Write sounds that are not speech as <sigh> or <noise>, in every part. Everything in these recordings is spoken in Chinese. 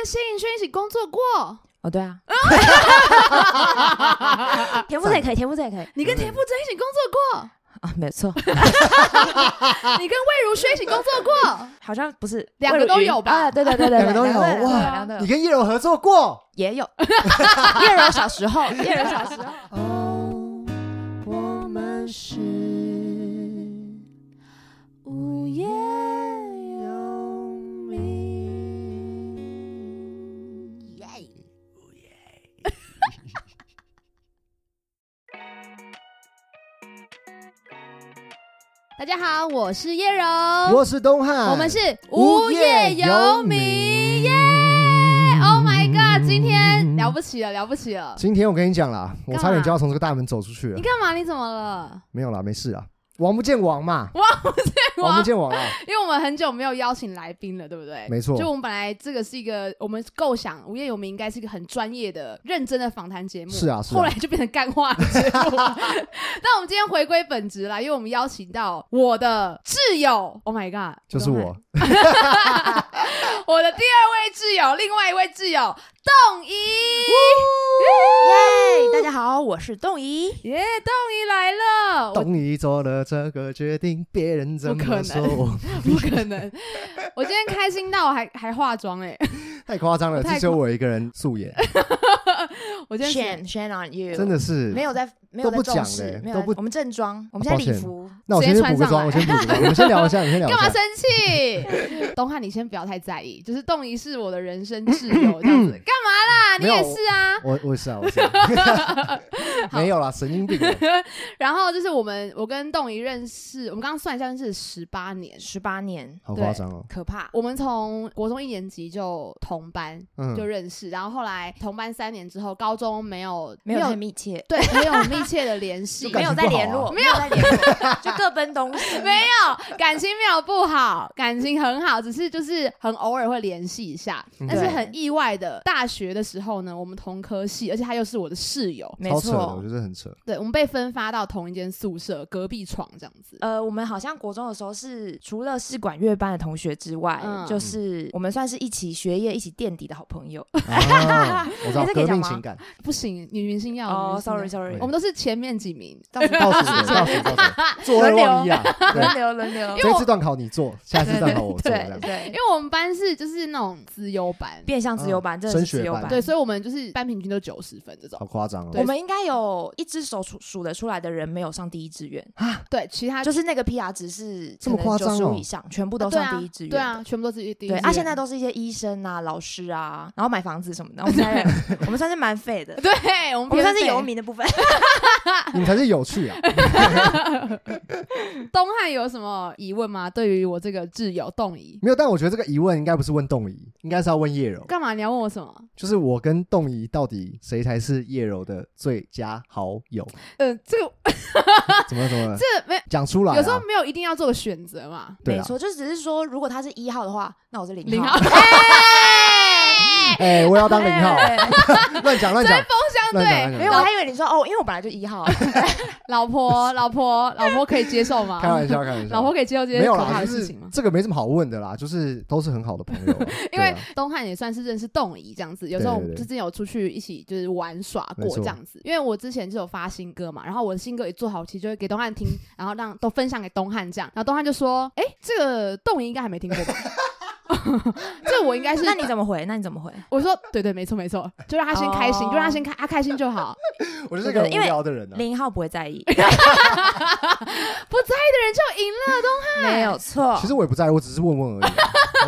跟谢颖轩一起工作过，哦，对啊，<laughs> 田馥甄也可以，田馥甄也可以。你跟田馥甄一起工作过，啊，没错，<laughs> 你跟魏如萱一起工作过，好像不是两个都有吧？啊对对对对，两个都有哇你跟叶柔合作过？也有，<laughs> 叶柔小时候，叶柔小时候，哦，我们是大家好，我是叶柔，我是东汉，我们是无业游民耶！Oh my god，今天了不起了，了不起了！今天我跟你讲啦，我差点就要从这个大门走出去了你。干嘛？你怎么了？没有啦，没事啊。王不见王嘛，王，不见王不，见王啊。因为我们很久没有邀请来宾了，对不对？没错就我们本来这个是一个我们构想无业游民应该是一个很专业的、认真的访谈节目，是啊是啊后来就变成干话的节目。<laughs> 但我们今天回归本职啦，因为我们邀请到我的挚友，Oh my god，就是我，<laughs> <laughs> 我的第二位挚友，另外一位挚友冻怡，耶！大家好，我是冻怡。耶，冻怡来了，我懂你做了这个决定，别人怎不可能么说？不可能，我今天开心到还还化妆哎、太夸张了，太只有我一个人素颜，<laughs> 我今天 Shame shame on you，真的是。没有在没有在都不讲重视嘞，都不没有我们正装，我们现在礼服，那我先去补个妆，我直接穿上来先补个妆，我们先聊一下，你先聊。干嘛生气？<laughs> 东汉，你先不要太在意，就是动怡是我的人生挚友，这样子，<clears throat> 干嘛啦？你也是啊。我我是啊，我是啊，没有啦，神经病啊。<laughs> 然后就是我们，我跟动怡认识，我们刚刚算一下，认识十八年。十八年，好夸张哦。可怕。我们从国中一年级就同班，嗯就认识，然后后来同班三年之后，高中没有没有太密切，对没有密切的联系，没有在联络，没有在联络，就各奔东西。<laughs> 没有感情没有不好，感情很好，只是就是很偶尔会联系一下。嗯但是很意外的，大学的时候呢，我们同科系，而且他又是我的室友，没错，我觉。得很扯。对我们被分发到同一间宿舍，隔壁床这样子。呃，我们好像国中的时候是除了是管乐班的同学之外，嗯就是我们算是一起学业、一起垫底的好朋友。啊，我知道 <laughs> 以讲吗命情感，不行，女明星要哦，sorry sorry，我们都是前面几名。倒数倒数的，倒数，倒数，坐二望一啊。对轮流轮流因。为这次段考你做，下次段考我做，对对。因，为我们班是就是那种资优班，变相资优班，嗯真的是升学班。对，所以我们就是班平均都九十分这种好。夸张我们应该有一只手数数得出来的人没有上第一志愿啊，对，其他就是那个 PR 值是这么夸张哦以上，全部都上第一志愿。对啊，，全部都是第一第一对啊，志愿现在都是一些医生啊、老师啊，然后买房子什么的。我们 <laughs> 我们算是蛮废的，对我们我们算是游民的部分。<laughs> <laughs> <laughs> 你才是有趣啊！<laughs> 东汉有什么疑问吗？对于我这个挚友动仪，没有，但我觉得这个疑问应该不是问动仪，应该是要问叶柔，干嘛你要问我什么？就是我跟动仪到底谁才是叶柔的最佳好友？呃，这个怎么了怎么了？<laughs> 这没讲出来啊！有时候没有一定要做个选择嘛。对啊，没错，就只是说，如果他是一号的话，那我是零零号号。哎，我要当零号，哎 <laughs> 乱讲乱讲针锋相对，没有，我还以为你说哦，因为我本来就一号。<laughs> 老婆，老婆，老婆可以接受吗？开玩笑开玩笑。老婆可以接受这些可怕的事情吗？这个没什么好问的啦，就是都是很好的朋友啊。<laughs> 因为东汉也算是认识栋怡这样子，有时候我们之前有出去一起就是玩耍过这样子。因为我之前就有发新歌嘛，然后我的新歌一做好，其实就会给东汉听，然后让都分享给东汉这样。然后东汉就说：“哎，这个栋怡应该还没听过吧？<laughs> 这我应该是……那你怎么回？那你怎么回？我说对对，没错没错，就让他先开心，哦就让他先开，他开心就好。<laughs> 我就是个很无聊的人啊。零号不会在意，<laughs> 不在意的人就赢了，东汉没有错其实我也不在意，我只是问问而已啊，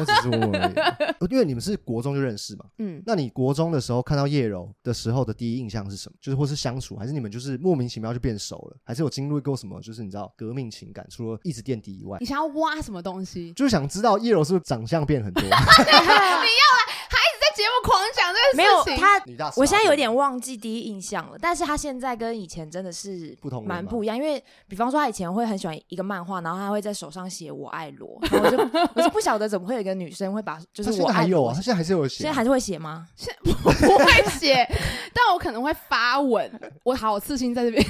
我只是问问而已啊。因为你们是国中就认识嘛，嗯，那你国中的时候看到叶柔的时候的第一印象是什么？就是或是相处，还是你们就是莫名其妙就变熟了？还是有经历过什么？就是你知道革命情感，除了一直垫底以外你，想要挖什么东西？就是想知道叶柔是不是长相变很多？<laughs> 在节目狂讲这没有个事情，他。女大十八我现在有点忘记第一印象了，但是他现在跟以前真的是不同蛮不一样。因为比方说他以前会很喜欢一个漫画，然后他会在手上写“我爱罗”，然后我就 <laughs> 我就不晓得怎么会有一个女生会把就是他现我爱罗在还有啊，他现在还是有写啊。现在还是会写吗？<laughs> 不会写，但我可能会发文。我好，我刺青在这边。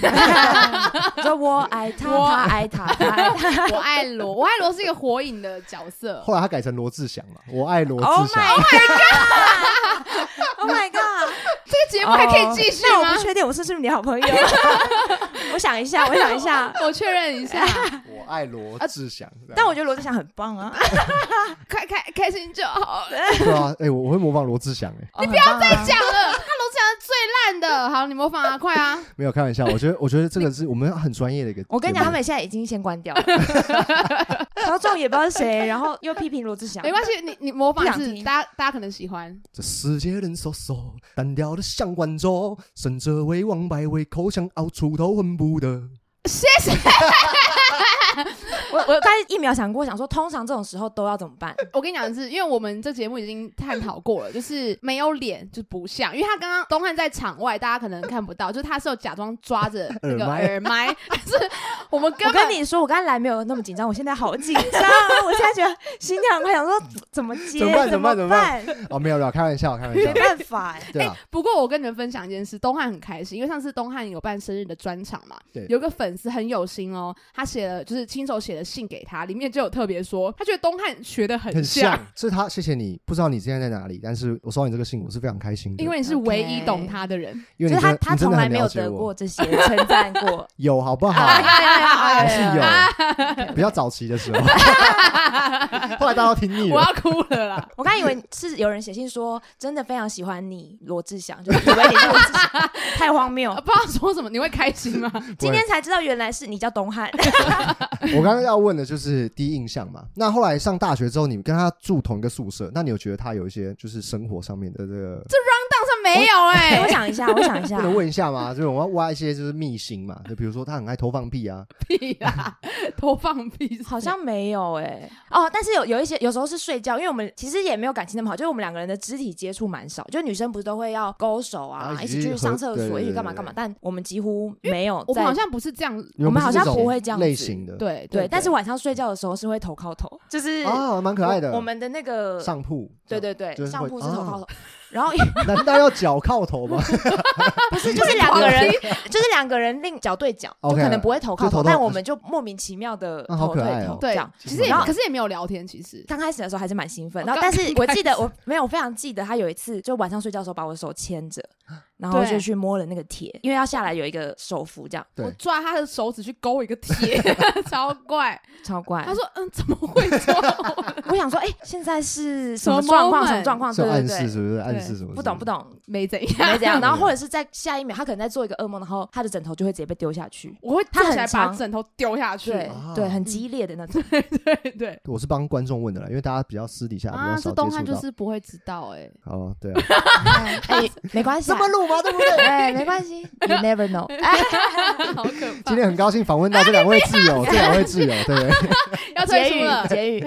<laughs> 说我爱他，我他爱他，他爱他。我爱罗，我爱罗是一个火影的角色。后来他改成罗志祥了，我爱罗志祥 Oh my god！<laughs> oh my god! 节目还可以继续吗那我不？确定我是不是你好朋友。<laughs> 我想一下，我想一下。我确认一下，<laughs> 我爱罗志祥，但我觉得罗志祥很棒啊，快 <laughs> 开开心就好。对啊，哎，我我会模仿罗志祥，哎，你不要再讲了，他罗志祥是最烂的。好，你模仿啊，快啊！没有开玩笑，我觉得我觉得这个是我们很专业的一个。我跟你讲，他们现在已经先关掉了，然后众也不知道是谁，然后又批评罗志祥，没关系，你你模仿是大家大家可能喜欢。这世界人嗖嗖，单调的像观众，胜者为王，败为寇，想熬出头恨不得。谢谢。我我大概一秒想过，想说通常这种时候都要怎么办？我跟你讲的是，因为我们这节目已经探讨过了，就是没有脸就不像，因为他刚刚东汉在场外，大家可能看不到，就是他是有假装抓着那个耳麦是我们根我本跟你说，我刚才来没有那么紧张，我现在好紧张，<laughs> 我现在觉得心跳很快，想说怎么接，怎么办怎么办怎怎么办哦，没有没有，开玩笑，开玩笑没。办法哎。对啊，不过我跟你们分享一件事，东汉很开心，因为上次东汉有办生日的专场嘛，对有个粉丝很有心哦，他写了就是亲手写的信给他，里面就有特别说，他觉得东汉学的很很像像，，是他，谢谢你。不知道你现在在哪里，但是我收到你这个信，我是非常开心的。因为你是唯一懂他的人。因为就是他，他从来没有得过这些称赞过，<laughs> 有好不好？还是有，<laughs> 比较早期的时候，<laughs> 后来大家都听腻了。我要哭了啦！我刚以为是有人写信说真的非常喜欢你罗志祥，就是以为你是罗志祥，太荒谬呃。不知道说什么，你会开心吗？今天才知道原来是你叫东汉，<laughs> 我刚刚要问的就是第一印象嘛。那后来上大学之后，你跟他住同一个宿舍，那你有觉得他有一些就是生活上面的这个，没有哎、<laughs> 我想一下，<laughs> 我想一下。不，能问一下吗？就是我要挖一些就是秘辛嘛，就比如说他很爱偷放屁啊，屁啊，<laughs> 偷放屁好像没有哎、哦，但是有有一些有时候是睡觉，因为我们其实也没有感情那么好，就是我们两个人的肢体接触蛮少，就女生不是都会要勾手啊，啊一起去上厕所，一起干嘛干嘛，但我们几乎没有我们好像不是这样，我们好像不会这样类型的，对对，但是晚上睡觉的时候是会头靠头，就是啊，蛮可爱的。我我们的那个上铺，对对对就是上铺是头靠啊。头，然后 <laughs> 难道要脚靠头吗？<laughs> 不是 <laughs> 就是两个人，就是两个人另脚对脚，就 OK，可能不会头靠头，就头头但我们就莫名其妙的啊好头可爱哦对头这对样。，其实也然后可是也没有聊天，其实刚开始的时候还是蛮兴奋，哦然后但是我记得我没有，我非常记得他有一次就晚上睡觉的时候把我手牵着，然后就去摸了那个铁，因为要下来有一个手扶，这样对我抓他的手指去勾一个铁，<laughs> <laughs> 超怪。超怪他。说：“嗯，怎么会抓我？<laughs> 我想说，哎，现在是什什么么状况？什么状况？对对对，暗示是不是？暗示什么？不懂不。懂，没怎样，没怎样。然后或者是在下一秒，他可能在做一个噩梦，然后他的枕头就会直接被丢下去。我会他坐起来把枕头丢下去。对啊对，很激烈的那种。对对对我是帮观众问的啦，因为大家比较私底下比啊，较少接这东汉就。是不会知道哎。哦，对啊，哎，没关系么录吗？对不对？<laughs> 哎，没关系，You never know。<laughs> 好可怕今！天很高兴访问到这两位挚友，<laughs> 这两位挚友，对不对？要退出了，结语。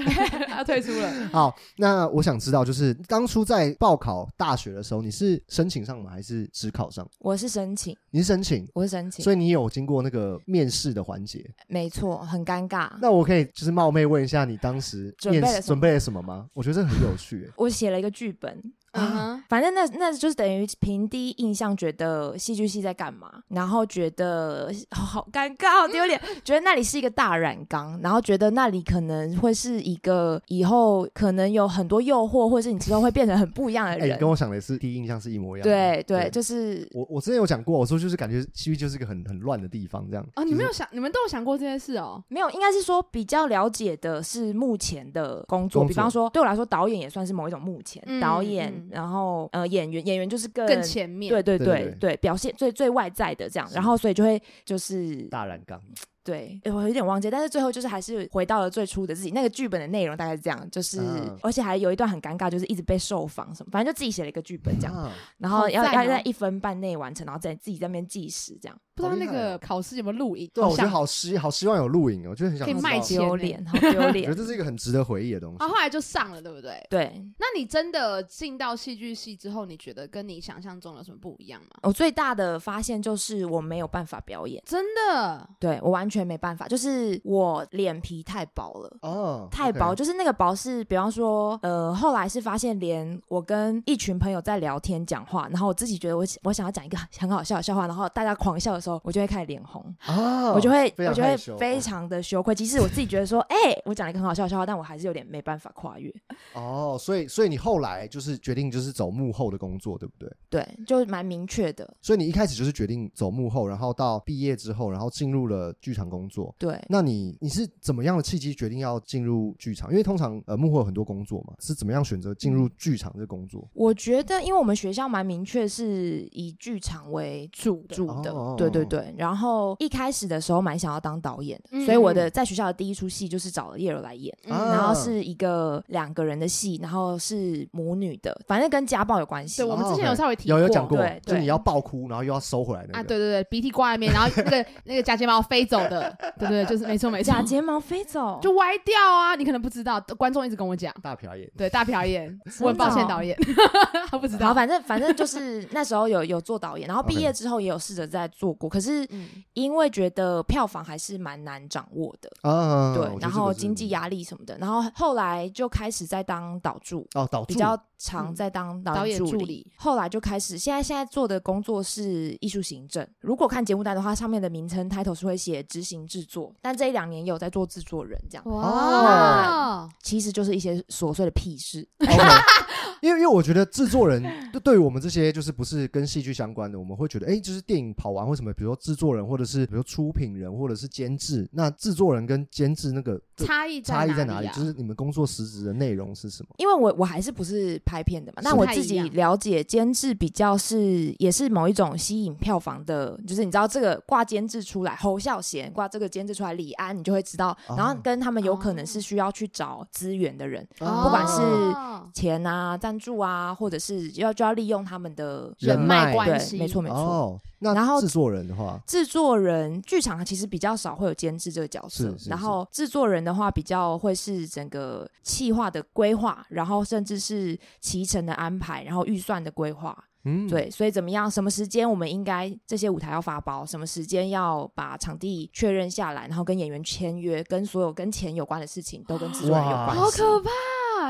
要退出了。好，那我想知道，就是当初在报考大学的时候，你是申请上吗？还是只考上？我是申请，你是申请，我是申请，所以你有经过那个面试的环节。没错，很尴尬。那我可以就是冒昧问一下，你当时面准备了什么试准备了什么吗？我觉得这很有趣、欸。我写了一个剧本，嗯哼，反正那那就是等于凭第一印象觉得戏剧系在干嘛，然后觉得好好尴尬，好丢脸，觉得那里是一个大染缸，然后觉得那里可能会是一个以后可能有很多诱惑，或者是你之后会变成很不一样的哎、人。跟我想的是第一印象是一模一样的。对对，就是我我之前有讲过，我说就是感觉戏剧就是一个很很乱的地方，这样。哦，你就是没有想，你们都有想过这件事哦。没有，应该是说比较了解的是目前的工作，工作比方说对我来说，导演也算是某一种目前、嗯导演，嗯然后呃演员，演员就是更更前面，对对对对。对对，表现最最外在的这样，然后所以就会就是大染缸。对，诶我有点忘记，但是最后就是还是回到了最初的自己。那个剧本的内容大概是这样，就是、嗯而且还有一段很尴尬，就是一直被受访什么，反正就自己写了一个剧本这样，啊然后要、要在一分半内完成，然后在自己在那边计时这样，不知道那个考试有没有录影？对啊，我觉得好希好希望有录影哦，我觉得很想可以卖丢脸，好丢 <laughs> 我觉得。这是一个很值得回忆的东西。啊，后来就上了，对不对？对那你真的进到戏剧系之后，你觉得跟你想象中有什么不一样吗？我最大的发现就是我没有办法表演，真的，对我完全没办法，就是我脸皮太薄了。哦，太薄就是那个薄是，比方说，呃，后来是发现，连我跟一群朋友在聊天讲话，然后我自己觉得我我想要讲一个很好笑的笑话，然后大家狂笑的时候，我就会开始脸红，哦，我就会我就会非常的羞愧。即使我自己觉得说，哎、我讲了一个很好笑的笑话，但我还是有点没办法跨越。哦，所以所以你后来就是决定就是走幕后的工作，对不对？对，就蛮明确的。所以你一开始就是决定走幕后，然后到毕业之后，然后进入了剧场工作。对，那你你是怎么样的契机决定要进入剧场？因为通常呃幕后有很多工作嘛，是怎么样选择进入剧场这工作？我觉得，因为我们学校蛮明确是以剧场为主的主的，哦对对对。然后一开始的时候蛮想要当导演的，嗯所以我的在学校的第一出戏就是找了叶柔来演。然后是一个两个人的戏，然后是母女的，反正跟家暴有关系对，。我们之前哦有稍微提有有讲过就你要爆哭，然后又要收回来那个。啊，对对对，鼻涕挂在面，然后那个 <laughs> 那个假睫毛飞走的，对对对，就是没错没错，假睫毛飞走，就歪掉啊！你可能不知道，观众一直跟我讲，大瞟眼。对，大瞟眼，<laughs> 的我很抱歉哦。导演，他不知道，反正反正就是那时候有有做导演，然后毕业之后也有试着在做过，可是嗯，因为觉得票房还是蛮难掌握的，啊，对然后经济压力什么的，然后后来就开始在当导助，哦导助比较常嗯。在当导演助理助理，后来就开始，现在现在做的工作是艺术行政。如果看节目单的话，上面的名称 title 是会写执行制作，但这一两年也有在做制作人，这样哇，其实就是一些琐碎的屁事。因为因为我觉得制作人对对于我们这些就是不是跟戏剧相关的，我们会觉得哎，就是电影跑完或什么，比如说制作人或者是比如出品人或者是监制，那制作人跟监制那个差异差异在哪里？啊就是你们工作实质的内容是什么？因为我我还是不是拍片的嘛，那我自己了解监制比较是也是某一种吸引票房的，就是你知道这个挂监制出来，侯孝贤挂这个监制出来，李安你就会知道，哦然后跟他们有可能是需要去找资源的人，啊不管是哦钱啊、赞助啊，或者是要就要利用他们的人脉关系，没错没错。哦，那然后制作人的话，制作人剧场其实比较少会有监制这个角色，是是然后制作人的话比较会是整个企划的规划，然后甚至是期程的安排，然后预算的规划。嗯，对，所以怎么样？什么时间我们应该这些舞台要发包？什么时间要把场地确认下来？然后跟演员签约，跟所有跟钱有关的事情都跟制作人有关系。好可怕，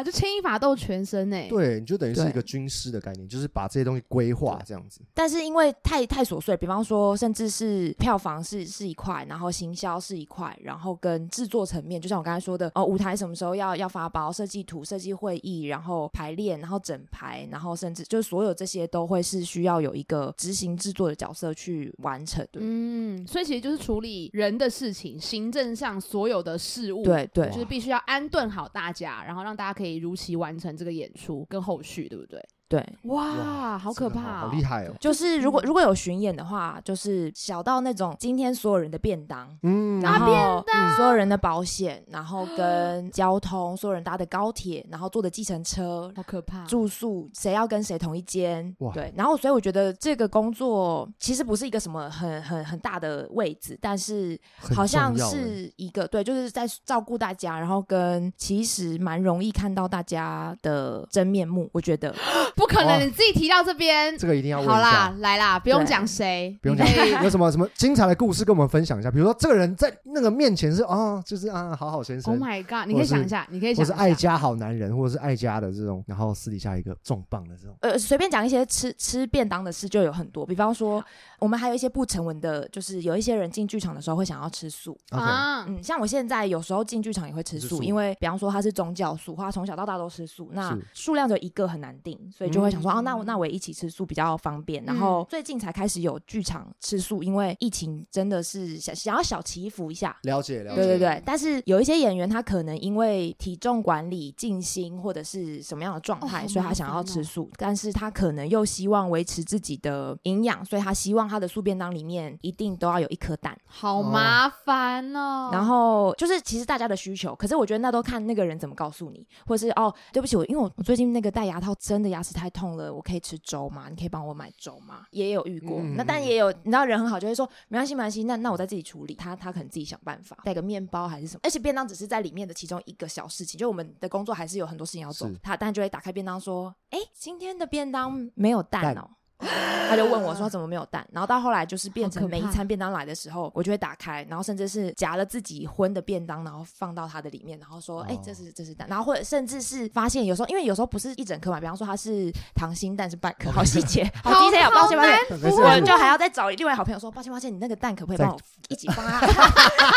就牵一发动全身哎，对，你就等于是一个军师的概念，就是把这些东西规划这样子。但是因为太太琐碎，比方说，甚至是票房是是一块，然后行销是一块，然后跟制作层面，就像我刚才说的，哦，舞台什么时候要要发包，设计图、设计会议，然后排练，然后整排，然后甚至就是所有这些都会是需要有一个执行制作的角色去完成对。嗯，所以其实就是处理人的事情，行政上所有的事物，，对对就是必须要安顿好大家，然后让大家可以可以如期完成这个演出跟后续，对不对？对，哇，好可怕、好厉！害哦。就是 <laughs> 如果嗯。如果有巡演的话，就是小到那种今天所有人的便当。嗯，然后当。所有人的保险，然后跟交通，所有人搭的高铁，然后坐的计程车，好可怕，住宿谁要跟谁同一间哇，对，然后所以我觉得这个工作其实不是一个什么很很很大的位置，但是好像是一个对，就是在照顾大家，然后跟其实蛮容易看到大家的真面目，我觉得 <gasps> <laughs> 不可能，你自己提到这边，这个一定要问好啦，，来啦，不用讲谁，不用讲 <laughs> 有什么什么精彩的故事跟我们分享一下？比如说这个人在那个面前是啊，就是啊好好先生 Oh，my god！你可以想一下，你可以或想一下，是爱家好男人，或者是爱家的这种，然后私底下一个重磅的这种。呃随便讲一些吃吃便当的事就有很多，比方说我们还有一些不成文的，就是有一些人进剧场的时候会想要吃素。啊，嗯，像我现在有时候进剧场也会吃素，素。因为比方说他是宗教素，或他从小到大都吃素，那数量就一个很难定，所以就会想说，嗯哦，那我那我也一起吃素比较方便。然后最近才开始有剧场吃素，因为疫情真的是想想要小祈福一下。了解了解。对对对，但是有一些演员他可能因为体重管理、静心或者是什么样的状态，哦。所以他想要吃素，但是他可能又希望维持自己的营养，所以他希望他的素便当里面一定都要有一颗蛋。好麻烦哦。然后就是其实大家的需求，可是我觉得那都看那个人怎么告诉你，或者是哦，对不起，我因为我我最近那个戴牙套真的牙齿太痛了，我可以吃粥吗？你可以帮我买粥吗？也有遇过，嗯那但也有你知道人很好，就会说没关系没关系，那那我再自己处理，他他可能自己想办法带个面包还是什么，而且便当只是在里面的其中一个小事情，就我们的工作还是有很多事情要做是，他但就会打开便当说，哎，今天的便当没有蛋哦。他就问我说怎么没有蛋，然后到后来就是变成每一餐便当来的时候，我就会打开，然后甚至是夹了自己荤的便当，然后放到它的里面，然后说哎、哦这是这是蛋，然后或者甚至是发现有时候因为有时候不是一整颗嘛，比方说它是溏心蛋是半颗，好细节，好好 detail，抱歉抱歉。我就还要再找另外好朋友说，抱歉抱歉，你那个蛋可不可以帮我 <laughs> 一起放在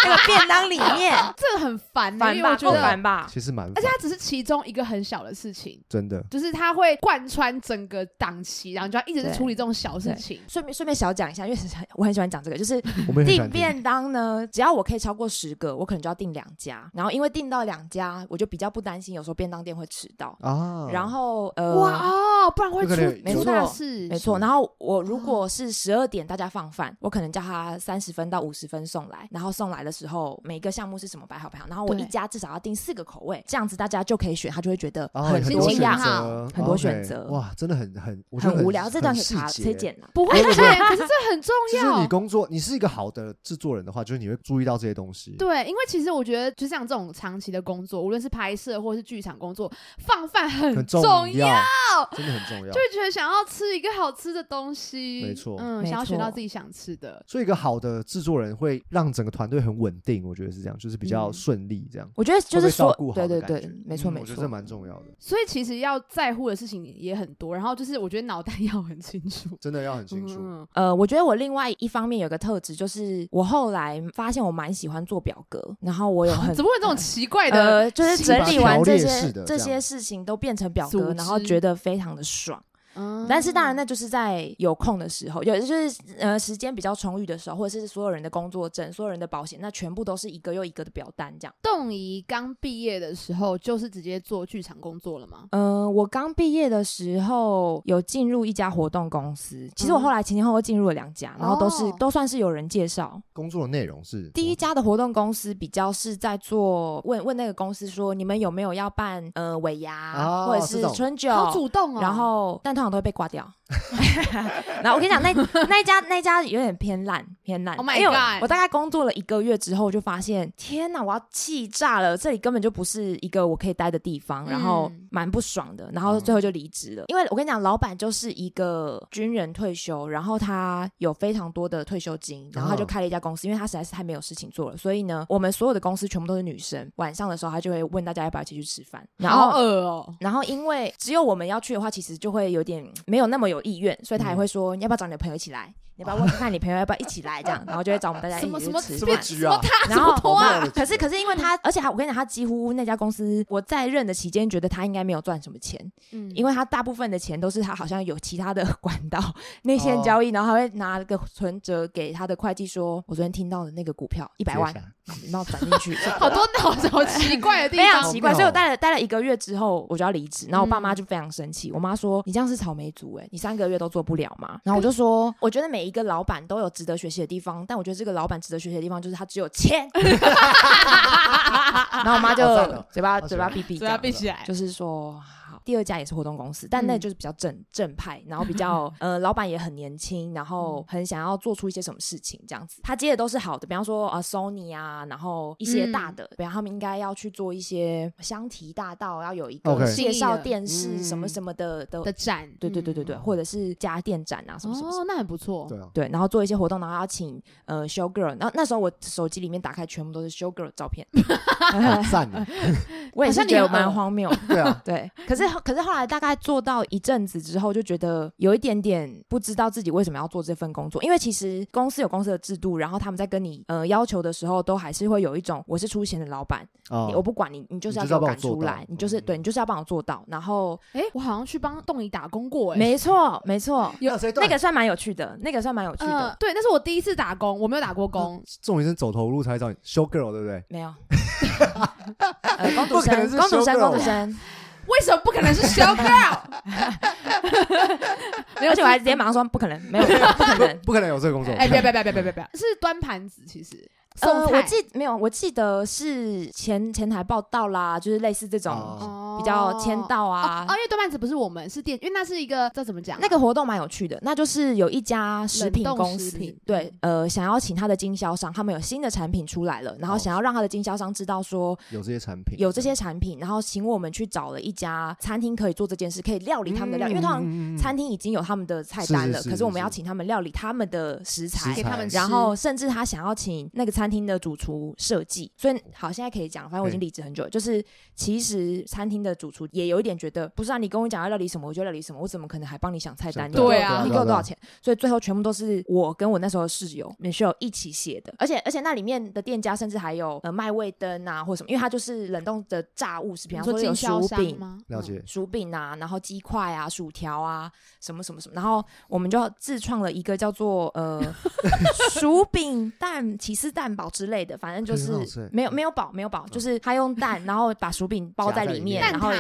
那个便当里面？<laughs> 这个很烦欸，烦吧，够因为我觉得，烦吧？其实蛮而且它只是其中一个很小的事情，真的。就是它会贯穿整个档期，然后就要一直对处理这种小事情。顺便顺便小讲一下，因为我很喜欢讲这个，就是 <laughs> 订便当呢，只要我可以超过十个，我可能就要订两家。然后因为订到两家，我就比较不担心有时候便当店会迟到。啊，然后呃，哇哦，不然会出没出大错事。没错。然后我如果是十二点大家放饭，我可能叫他三十分到五十分送来，然后送来的时候每一个项目是什么摆好摆好，然后我一家至少要订四个口味，这样子大家就可以选，他就会觉得哦很心情很多选多样。好择，很多选择哇，真的很很，很无聊，这段查。不会剪，可是这很重要 <laughs> 就是要。你工作，你是一个好的制作人的话，就是你会注意到这些东西。对，因为其实我觉得，就像这种长期的工作，无论是拍摄或是剧场工作，放饭很很重重要，真的很重 <laughs> 要就。会觉得想要吃一个好吃的东西，没错嗯，想要选到自己想吃的。所以一个好的制作人会让整个团队很稳定，我觉得是这样，就是比较嗯顺利这样。我觉得就是说照顾，好对对对没错没错嗯我觉得这。蛮重要的，所以其实要在乎的事情也很多，然后就是我觉得脑袋 <laughs> 要很清楚，真的要很清楚。嗯呃，我觉得我另外一方面有个特质，就是我后来发现我蛮喜欢做表格，然后我有很怎么会这种奇怪的？呃，就是整理完这些这这些事情都变成表格，然后觉得非常的爽。嗯但是当然，那就是在有空的时候，有就是呃时间比较充裕的时候，或者是所有人的工作证、所有人的保险，那全部都是一个又一个的表单这样。动仪刚毕业的时候，就是直接做剧场工作了吗？嗯、我刚毕业的时候有进入一家活动公司，其实我嗯后来前前后后进入了两家，然后都是、哦都算是有人介绍。工作的内容是第一家的活动公司比较是在做问问那个公司说你们有没有要办呃尾牙、哦或者是春酒，好主动哦。然后但通常都会被挂掉。<laughs> 然后我跟你讲，那那一家那一家有点偏烂，偏烂。Oh my 因为我 God 我大概工作了一个月之后，就发现天哪，我要气炸了！这里根本就不是一个我可以待的地方，然后嗯蛮不爽的。然后最后就离职了，因为我跟你讲，老板就是一个军人退休，然后他有非常多的退休金，然后他就哦开了一家公司，因为他实在是太没有事情做了，所以呢，我们所有的公司全部都是女生。晚上的时候，他就会问大家要不要一起去吃饭，然后好恶哦。然后因为只有我们要去的话，其实就会有点没有那么有意愿，所以他也会说、你要不要找你的朋友一起来？你要不要问看看你朋友要不要一起来？这样，然后就会找我们大家一起什么什么去吃饭。什么局啊？然后可是可是因为他，而且他我跟你讲，他几乎那家公司我在任的期间，觉得他应该没有赚什么钱，嗯因为他大部分的钱都是他好像有其他的 <laughs> 管道内线交易，然后他会拿个存折给他的会计说，我昨天听到的那个股票一百万接下，你帮我转进去。<laughs> 好多脑 <laughs> 子好奇怪的地方，非常奇怪，所以我待了待了一个月之后，我就要离职，然后我爸妈嗯就非常生气，我妈说你这样是草莓族哎、你三个月都做不了嘛？然后我就说，我觉得每一个老板都有值得学习的地方，但我觉得这个老板值得学习的地方就是他只有钱。<laughs> 然后我妈就嘴巴嘴巴闭闭，嘴巴闭起来。就是说好。第二家也是活动公司，但那嗯就是比较正正派，然后比较 <laughs> 呃，老板也很年轻，然后很想要做出一些什么事情这样子。他接的都是好的，比方说呃，Sony 啊，然后一些大的，比方他们应该要去做一些香缇大道，要有一个介绍电视嗯什么什么的的的展，对对对对对，嗯或者是家电展啊什么什么什么。哦，那很不错。对啊，对，然后做一些活动，然后要请呃 show girl，然后那时候我手机里面打开全部都是 show girl 照片，我也是觉得蛮荒谬。对啊，对，可是可是后来大概做到一阵子之后，就觉得有一点点不知道自己为什么要做这份工作，因为其实公司有公司的制度，然后他们在跟你呃要求的时候，都还是会有一种我是出钱的老板，哦我不管你，你就是要帮我做到赶出来，你就是嗯对你就是要帮我做到，然后哎，我好像去帮动仪打工过，哎，没错没错，<laughs> 有那个算蛮有趣的，那个算蛮有趣嗯的，，对，那是我第一次打工，我没有打过工。重点是走投无路才找你 show girl，对不对？没有。<laughs> 呃，公主不可能是生，公主生公主生，为什么不可能是 show girl？<laughs> 没有，而且我还直接马上说不可能，没有，不可能。<laughs> 不可能有这个工作。哎，别别别别别别别，是端盘子，其实呃，送菜。我记没有，我记得是前前台报道啦，就是类似这种比较签到哦啊。哦，因为多半子不是我们是店，因为那是一个这怎么讲啊？那个活动蛮有趣的，那就是有一家食品公司对，呃，想要请他的经销商，他们有新的产品出来了，然后哦。想要让他的经销商知道说有这些产品，有这些产品，然后请我们去找了一家餐厅可以做这件事，可以料理他们的料理，因为通常常餐厅已经有他们的菜单了，是是是可是我们要请他们料理他们的食材食。给他们吃，然后甚至他想要请那个餐厅的主厨设计，所以好，现在可以讲，反正我已经离职很久了。就是其实餐厅的主厨也有一点觉得，不是啊，你跟我讲要料理什么，我就料理什么，我怎么可能还帮你想菜单？对啊你给我多少钱？所以最后全部都是我跟我那时候的室友 Michelle 一起写的，而且而且那里面的店家甚至还有呃卖味灯啊或什么，因为它就是冷冻的炸物食品，你说比方说有薯饼。吗？了解，薯饼啊，然后鸡块啊、薯条啊，什么什么什么，然后我们就自创了一个叫做呃 <laughs> 薯饼蛋起司蛋堡之类的，反正就是没有没有堡没有堡，就是他用蛋，然后把薯饼包在里面，然后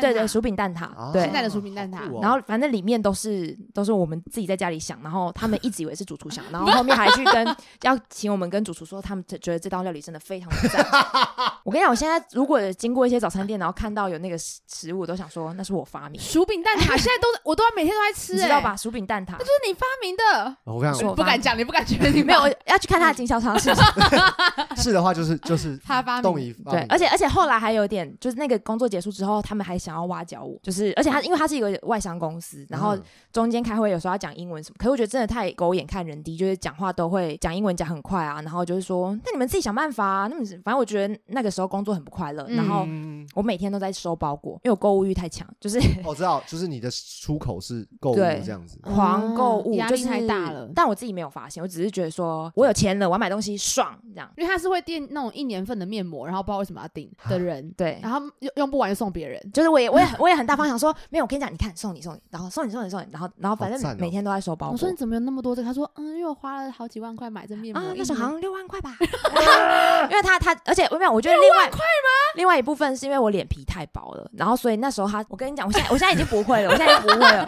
对对薯饼蛋挞啊，对现。在的薯饼蛋挞然后反正里面都是都是我们自己在家里想，然后他们一直以为是主厨想，然后后面还去跟 <laughs> 要请我们跟主厨说，他们觉得这道料理真的非常的赞。<laughs> 我跟你讲，我现在如果经过一些早餐店，然后看到有那个食食物，我都想说那是我发明的，薯饼蛋挞，现在都 <laughs> 我都要每天都在吃，哎你知道吧？？薯饼蛋挞就是你发明的，我看是我不敢讲，你不敢觉得你没有要去看他的经销商是不是 <laughs> 是的话就是就是 <laughs> 他发明对，而且而且后来还有点，就是那个工作结束之后，他们还想要挖角我，就是而且他因为他是一个外商公司，然后嗯中间开会有时候要讲英文什么，可是我觉得真的太狗眼看人低，就是讲话都会讲英文讲很快啊，然后就是说那你们自己想办法啊，那么反正我觉得那个时候工作很不快乐，嗯。然后嗯。我每天都在收包裹，因为我购物欲太强，就是我知道，就是你的出口是购物这样子，狂购物，压力就是太大了。但我自己没有发现，我只是觉得说我有钱了，我要买东西爽这样。因为他是会订那种一年份的面膜，然后不知道为什么要订的人，对，然后用用不完就送别人。就是我也我也很我也很大方想说，没有，我跟你讲，你看送你送你，然后送你送你送你，然后然后反正每天都在收包裹。我说你。怎么有那么多这个？他说嗯，因为我花了好几万块买这面膜，啊，那时候好像六万块吧，<laughs> <laughs> 因为他他，而且我没有，我觉得另外另外一部分是因为我脸皮太薄了，然后所以那时候他，我跟你讲，我现在 <laughs> 我现在已经不会了，我现在已经不会了，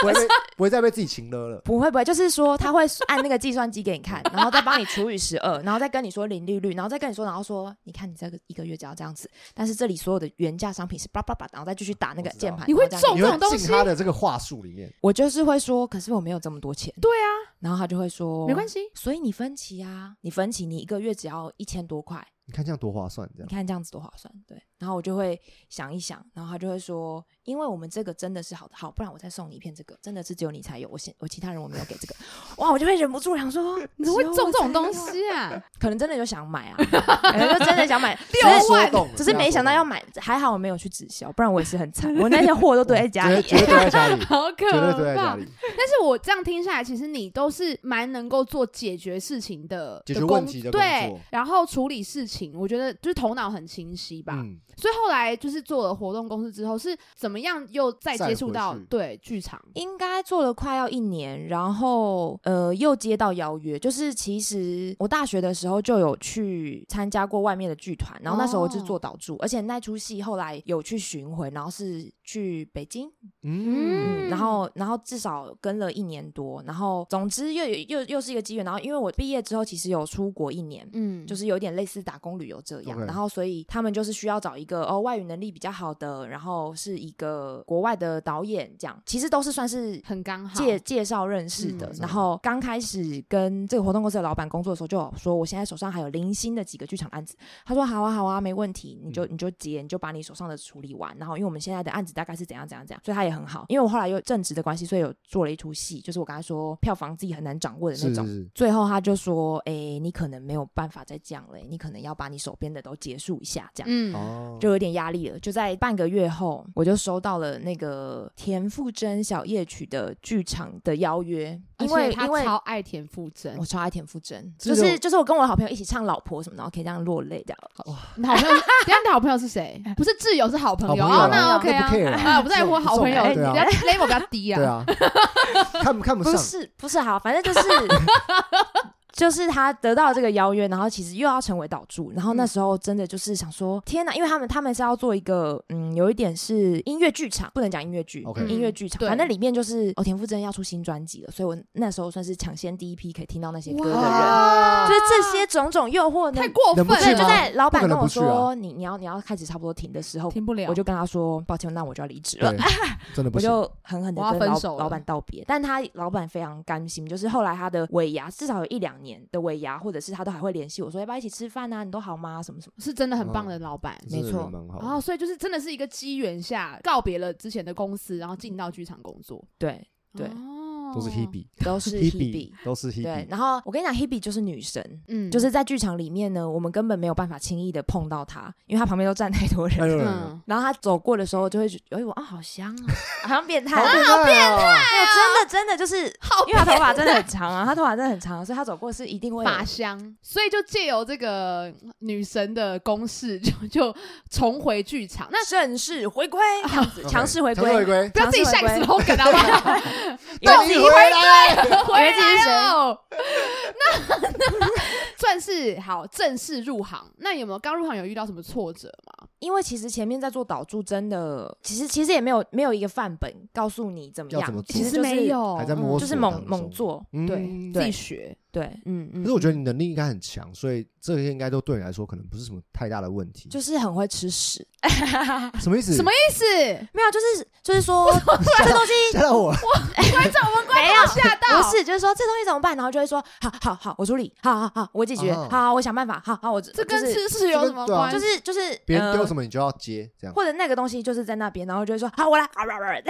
不会被不会再被自己情勒了。不会不会，就是说他会按那个计算机给你看，然后再帮你除以十二，然后再跟你说零利率，然后再跟你说，然后说你看你这个一个月只要这样子，但是这里所有的原价商品是叭叭叭，然后再继续打那个键盘，你会中这种东西？进他的这个话术里面，我就是会说，可是我没有这么多钱。对啊，然后他就会说，没关系，所以你分期啊，你分期你一个月只要一千多块，你看这样多划算，这你看这样子多划算，对。然后我就会想一想，然后他就会说，因为我们这个真的是好的，好，不然我再送你一片这个，真的是只有你才有，我现我其他人我没有给这个，<laughs> 哇，我就会忍不住想说，<laughs> 你怎么会中这种东？西啊？<laughs> 可能真的就想买啊，可能就真的想买，被只是他说动了，只是没想到要买，还好我没有去直销，不然我也是很惨，我那些货都堆在家里。绝对堆在家里，好可绝对堆在家怕！里。但是我这样听下来，其实你都是蛮能够做解决事情的，解决问题的工对作，然后处理事情，我觉得就是头脑很清晰吧。嗯，所以后来就是做了活动公司之后，是怎么样又再接触到去。对剧场？应该做了快要一年，然后呃又接到邀约，就是其实我大学的时候就有去参加过外面的剧团，然后那时候我就是做导助，而且那出戏后来有去巡回，然后是去北京，嗯。嗯，然后然后至少跟了一年多，然后总之又有又又是一个机缘，然后因为我毕业之后其实有出国一年，嗯，就是有点类似打工旅游这样。然后所以他们就是需要找一个哦外语能力比较好的，然后是一个国外的导演这样，其实都是算是很刚好。介介绍认识的。嗯然后刚开始跟这个活动公司的老板工作的时候，就有说我现在手上还有零星的几个剧场案子。他说好啊好啊，没问题，你就、你就接，你就把你手上的处理完。然后因为我们现在的案子大概是怎样怎样怎样，所以他也很好。因为我后来又正职的关系，所以有做了一出戏，就是我刚才说票房自己很难掌握的那种。是是是，最后他就说：“哎、你可能没有办法再这样了、你可能要把你手边的都结束一下，这样。嗯，哦，就有点压力了。就在半个月后，我就收到了那个田馥甄小夜曲的剧场的邀约，因为他因为超爱田馥甄我，超爱田馥甄，就就是就是我跟我的好朋友一起唱《老婆》什么，然后可以这样落泪这样。你的好朋友，等一下你的好朋友是谁？<laughs> 不是挚友，是好朋友。那那 OK 啊不在乎好朋友，哎比较对啊 level 比较低啊。对啊，看不看不不上，是不是好，反正就是 <laughs> <laughs> 就是他得到这个邀约，然后其实又要成为岛助，然后那时候真的就是想说，天哪，因为他们他们是要做一个，嗯，有一点是音乐剧场，不能讲音乐剧音乐剧场，对。反正里面就是哦，田馥甄要出新专辑了，所以我那时候算是抢先第一批可以听到那些歌的人，哇。就是这些种种诱惑呢太。过分对，能不去吗就在老板跟我说、你你要你要开始差不多停的时候，停不了，我就跟他说抱歉，那我就要离职了。对。<laughs> 真的不行。我就狠狠的跟老分手老板道别，但他老板非常甘心，就是后来他的尾牙至少有一两年的尾牙，或者是他都还会联系我说要不要一起吃饭啊？你都好吗？什么什么？是真的很棒的老板。没错。然后，所以就是真的是一个机缘下告别了之前的公司，然后进到剧场工作。对，对哦都是 Hebe，都是 Hebe。都是 <laughs> Hebe，，对然后我跟你讲，Hebe 就是女神，嗯，就是在剧场里面呢，我们根本没有办法轻易的碰到她，因为她旁边都站太多人。嗯，然后她走过的时候，就会觉得，哎呦啊，好香啊，<laughs> 好像变态，好变态真的真的就是，因为她头发真的很长啊，她头发真的很长，所以她走过是一定会发香，所以就借由这个女神的攻势，就就重回剧场。那正式回归，这样子强势回强势回归，不要自己下一个 slogan 好不好？以为自己回来，回来哦。那那算是好正式入行，那有没有刚入行有遇到什么挫折吗？因为其实前面在做导助，真的，其实其实也没有没有一个范本告诉你怎么样，要怎么做其实没有，还在摸嗯就是猛猛做，嗯对自己学。对，嗯嗯。可是我觉得你能力应该很强，所以这些应该都对你来说可能不是什么太大的问题。就是很会吃屎，<laughs> 什么意思？什么意思？没有，就是就是说 <laughs> 这东西吓到我？观众，我们观没有众吓到，不是，就是说这东西怎么办，然后就会说好好好，我处理，好好好，我解决，哦好好我想办法，好好我这跟就是吃屎有什么关系？就是就是别人丢么。什么你就要接，这样。或者那个东西就是在那边，然后就会说好，我来，啊啊啊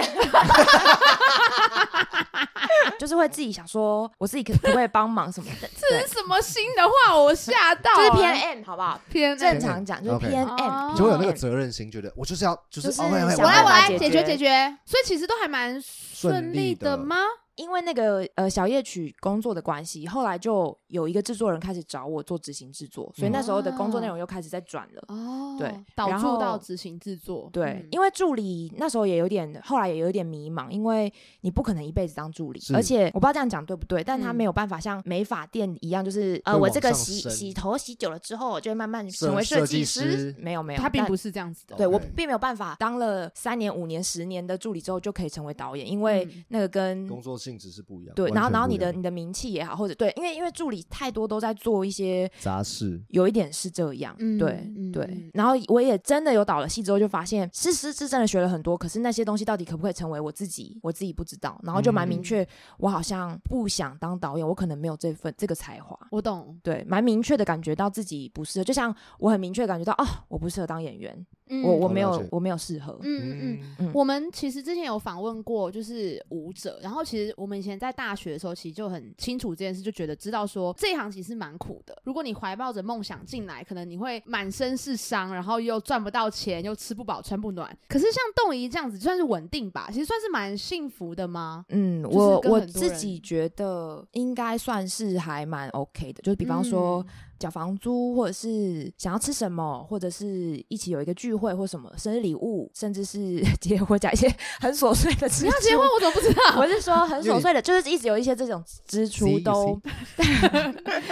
就是会自己想说，我自己可可不可以帮忙什么的，对这是什么新的话？我吓就是偏 M 好不好？偏正常讲就是偏哦。M，你就会有那个责任心，觉得我就是要，就是我来，我来解决。解决，所以其实都还蛮顺利的。吗？因为那个呃小夜曲工作的关系，后来就有一个制作人开始找我做执行制作，所以那时候的工作内容又开始在转了。哦对导助到执行制作，对，嗯因为助理那时候也有点，后来也有点迷茫，因为你不可能一辈子当助理，而且我不知道这样讲对不对，但他嗯没有办法像美发店一样，就是呃，我这个洗洗头洗久了之后，我就会慢慢成为设设计计师没有没有，他并不是这样子的。对我并没有办法当了三年、五年、十年的助理之后就可以成为导演，因为嗯那个跟工作性质是不一样。对，然后然后你的你的名气也好，或者对，因为因为助理太多都在做一些杂事，有一点是这样，嗯对、对。然后我也真的有导了戏之后，就发现是是是真的学了很多，可是那些东西到底可不可以成为我自己，我自己不知道。然后就蛮明嗯确，我好像不想当导演，我可能没有这份这个才华。我懂，对，蛮明确的感觉到自己不适合，就像我很明确地感觉到啊，我不适合当演员，嗯我我没有我没有适合。嗯嗯嗯。我们其实之前有访问过，就是舞者，然后其实我们以前在大学的时候，其实就很清楚这件事，就觉得知道说这一行其实蛮苦的。如果你怀抱着梦想进来，可能你会满身是伤，然后又赚不到钱，又吃不饱穿不暖。可是像动仪这样子，算是稳定吧，其实算是蛮幸福的吗？嗯，就是我我自己觉得应该算是还蛮 OK 的，就是比方说嗯缴房租，或者是想要吃什么，或者是一起有一个聚会或什么生日礼物，甚至是 <laughs> 结婚，讲一些很琐碎的支出。你要结婚，我怎么不知道？我是说很琐碎的，就是一直有一些这种支出都 <laughs>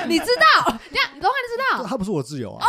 你知道？你看，你都你知道？<laughs> 他不是我自由啊，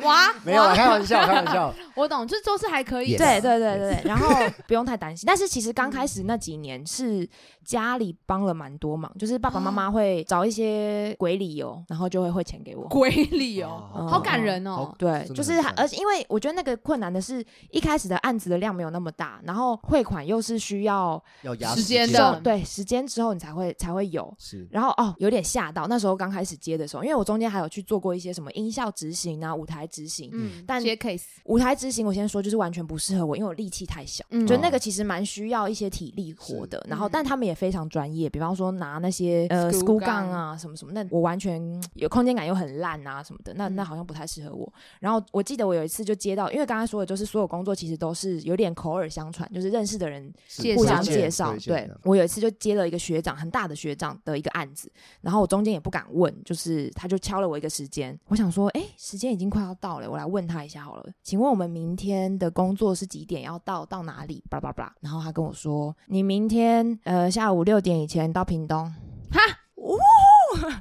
哇，没有开玩笑，开玩笑。我懂，就是都是还可以对对对，对然后不用太担心。但是其实刚开始那几年是家里帮了蛮多忙，就是爸爸妈妈会找一些鬼理由，然后就会汇钱给我。鬼里哦，哦好感人哦好。对，真的就是而且因为我觉得那个困难的是，一开始的案子的量没有那么大，然后汇款又是需要要压时间的收对时间之后你才会才会有。是然后哦，有点吓到，那时候刚开始接的时候，因为我中间还有去做过一些什么音效执行啊、舞台执行。嗯，但接 case，舞台执行我先说，就是完全不适合我，因为我力气太小。嗯就那个其实蛮需要一些体力活的，然后嗯但他们也非常专业，比方说拿那些呃 school 杠杠啊什么什么，那我完全有空间感又很烂啊什么的，那嗯那好像不太适合我。然后我记得我有一次就接到，因为刚才说的就是所有工作其实都是有点口耳相传，就是认识的人互相介绍对我有一次就接了一个学长很大的学长的一个案子，然后我中间也不敢问，就是他就敲了我一个时间，我想说，哎，时间已经快要到了，我来问他一下好了，请问我们明天的工作是几点要到到哪里？巴拉巴拉。然后他跟我说，你明天呃下午六点以前到屏东。哈，哦，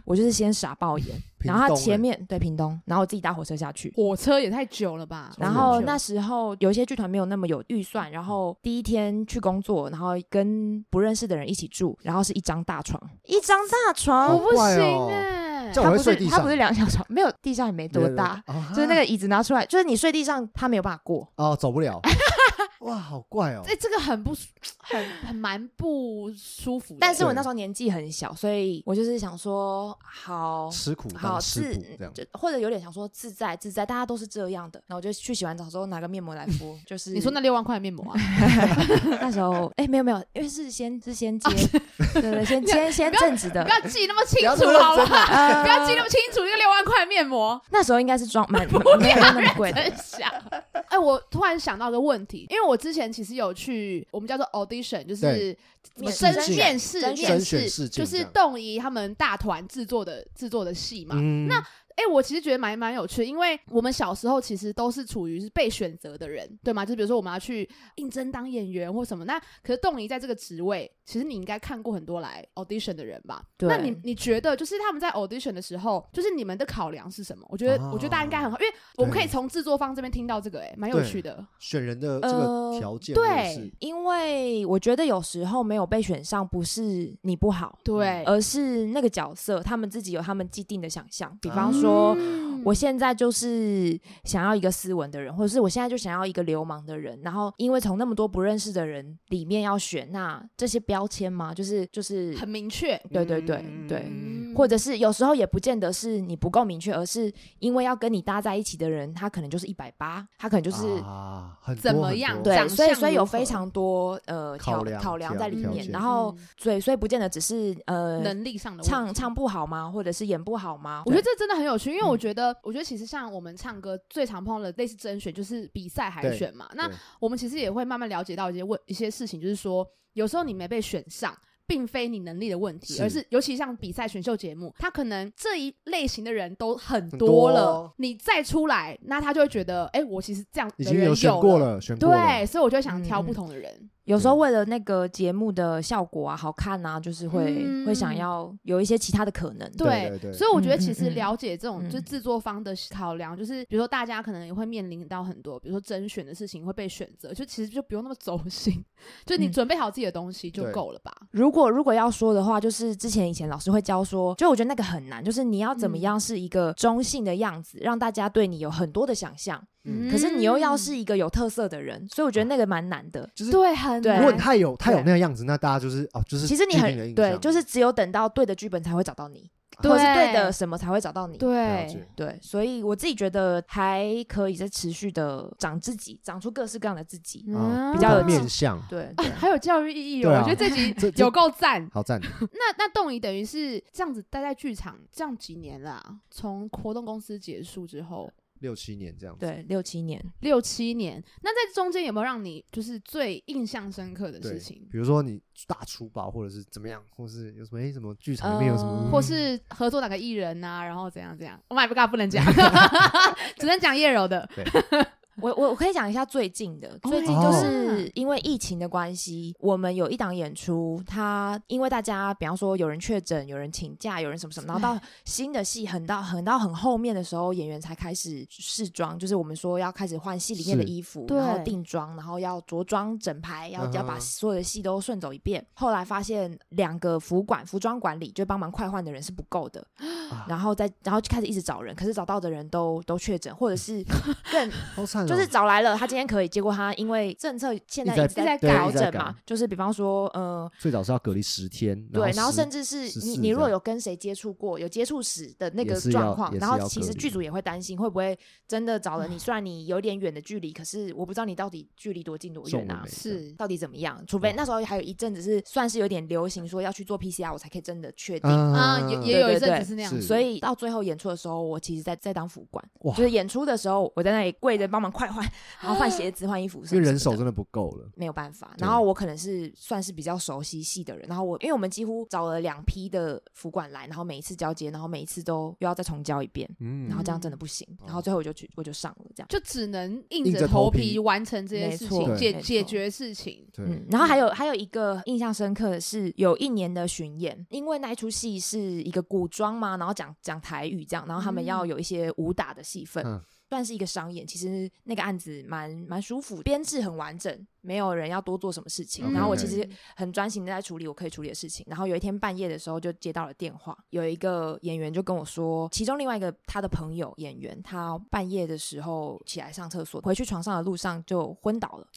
我就是先傻爆眼，然后他前面对屏东，然后我自己搭火车下去。火车也太久了吧？然后那时候有一些剧团没有那么有预算，然后第一天去工作，然后跟不认识的人一起住，然后是一张大床，一张大床？我床，不行哎、这样我会它不睡地上。是他不是两小床，<laughs> 没有地上也没多大，啊就是那个椅子拿出来，就是你睡地上，他没有办法过。哦，走不了。哇，好怪哦哎、。这个很不舒很很蛮不舒服的。但是我那时候年纪很小，所以我就是想说，好。吃苦好当吃自这样。就或者有点想说自在自在，大家都是这样的。然后我就去洗完澡之后拿个面膜来敷，就是你说那六万块的面膜啊，<laughs> 那时候哎、没有没有，因为是先是先接，对对，先 <laughs> 先先正直的不，要记那么清楚好不好？呃 <laughs> 不要记那么清楚，一个六万块面膜。那时候应该是装蛮没有那么贵的，真想，哎、我突然想到个问题，因为我之前其实有去我们叫做 audition，就是对。面试面试，就是动仪他们大团制作的制作的戏嘛。嗯，那哎、我其实觉得蛮蛮有趣的，因为我们小时候其实都是处于是被选择的人，对吗？就比如说我们要去应征当演员或什么，那可是动仪在这个职位，其实你应该看过很多来 audition 的人吧？对那你你觉得就是他们在 audition 的时候，就是你们的考量是什么？我觉得、哦我觉得大家应该很好，因为我们可以从制作方这边听到这个、哎，蛮有趣的。选人的这呃个条件，对因为我觉得有时候没有被选上，不是你不好，对，而是那个角色他们自己有他们既定的想象。比方说，嗯我现在就是想要一个斯文的人，或者是我现在就想要一个流氓的人。然后，因为从那么多不认识的人里面要选，那这些标签嘛，就是就是，很明确，对对对嗯对。嗯或者是有时候也不见得是你不够明确，而是因为要跟你搭在一起的人，他可能就是一百八，他可能就是、啊，很多怎么很多样长对，所以相所以有非常多呃条考量考量在里面，件然后嗯所以所以不见得只是呃能力上的问题唱唱不好吗，或者是演不好吗？我觉得这真的很有趣，因为嗯我觉得，我觉得其实像我们唱歌最常碰到的类似甄选，就是比赛海选嘛。那对我们其实也会慢慢了解到一些问一些事情，就是说，有时候你没被选上。并非你能力的问题，是。而是尤其像比赛选秀节目，他可能这一类型的人都很很多。了，多你再出来，那他就会觉得，哎、我其实这样的已经有选过了，选过了，对，所以我就想嗯。挑不嗯同的人。有时候为了那个节目的效果啊、好看啊，就是会、嗯。会想要有一些其他的可能。对对对所以我觉得嗯其实了解这种嗯就是制作方的考量，就是比如说大家可能也会面临到很多，比如说甄选的事情会被选择，就其实就不用那么走心，<laughs> 就你嗯。准备好自己的东西就够了吧。如果如果要说的话，就是之前以前老师会教说，就我觉得那个很难，就是你要怎么嗯。样是一个中性的样子，让大家对你有很多的想象，嗯可是你又要是一个有特色的人，所以我觉得那个蛮难的。就是对很对如果难他有他有那个样子，那大家就是哦，就是其实你既定的很对，象就是只有等到对的剧本才会找到你，对或者是对的什么才会找到你。了对解对，所以我自己觉得还可以再持续的长自己，长出各式各样的自己。比较有不同面相，对还有教育意义哦，对啊我觉得这集 <laughs> 这这有够赞。好赞，那那动仪等于是这样子待在剧场这样几年啦、从活动公司结束之后六七年这样子，对，六七年。六七年，那在中间有没有让你就是最印象深刻的事情？比如说你大出包，或者是怎么样，或是有什么诶什么剧场里面有什么，呃或是合作哪个艺人呐、然后怎样怎样？Oh my god，不能讲，<laughs> 只能讲叶柔的。我我我可以讲一下最近的，哦最近就哦是因为疫情的关系，我们有一档演出，它因为大家比方说有人确诊，有人请假，有人什么什么，然后到新的戏很到很到很后面的时候，演员才开始试妆，就是我们说要开始换戏里面的衣服，然后定妆，然后要着装整排，要要把所有的戏都顺走一遍。后来发现两个服管服装管理就帮忙快换的人是不够的，啊。然后再然后就开始一直找人，可是找到的人都都确诊，或者是 <laughs> 更好惨哦，就是找来了，他今天可以，结果他因为政策现在一直在调整嘛，就是比方说，呃，最早是要隔离十天，对，然后甚至是你你如果有跟谁接触过，有接触史的那个状况，然后其实剧组也会担心会不会真的找了你，虽然你有点远的距离，可是我不知道你到底距离多近多远啊。是到底怎么样？除非那时候还有一阵子是算是有点流行，说要去做 PCR，我才可以真的确定。啊，也也有一阵子是那样，所以到最后演出的时候，我其实在在当副管，哇。就是演出的时候，我在那里跪着帮忙快换，然后换鞋子、换衣服什因为人手真的不够了。没有办法。然后我可能是算是比较熟悉戏的人，然后我因为我们几乎找了两批的服管来，然后每一次交接，然后每一次都又要再重交一遍，嗯然后这样真的不行，然后最后我就去我就上了这样。就只能硬硬着头皮皮完成这件事情，解解决事情。对，嗯，然后还有还有一个印象深刻的是，有一年的巡演，因为那一出戏是一个古装嘛，然后讲讲台语这样，然后他们要有一些武打的戏份，嗯算是一个商演。其实那个案子蛮蛮舒服，编制很完整，没有人要多做什么事情。然后我其实很专心的在处理我可以处理的事情。然后有一天半夜的时候就接到了电话，有一个演员就跟我说，其中另外一个他的朋友演员，他半夜的时候起来上厕所，回去床上的路上就昏倒了。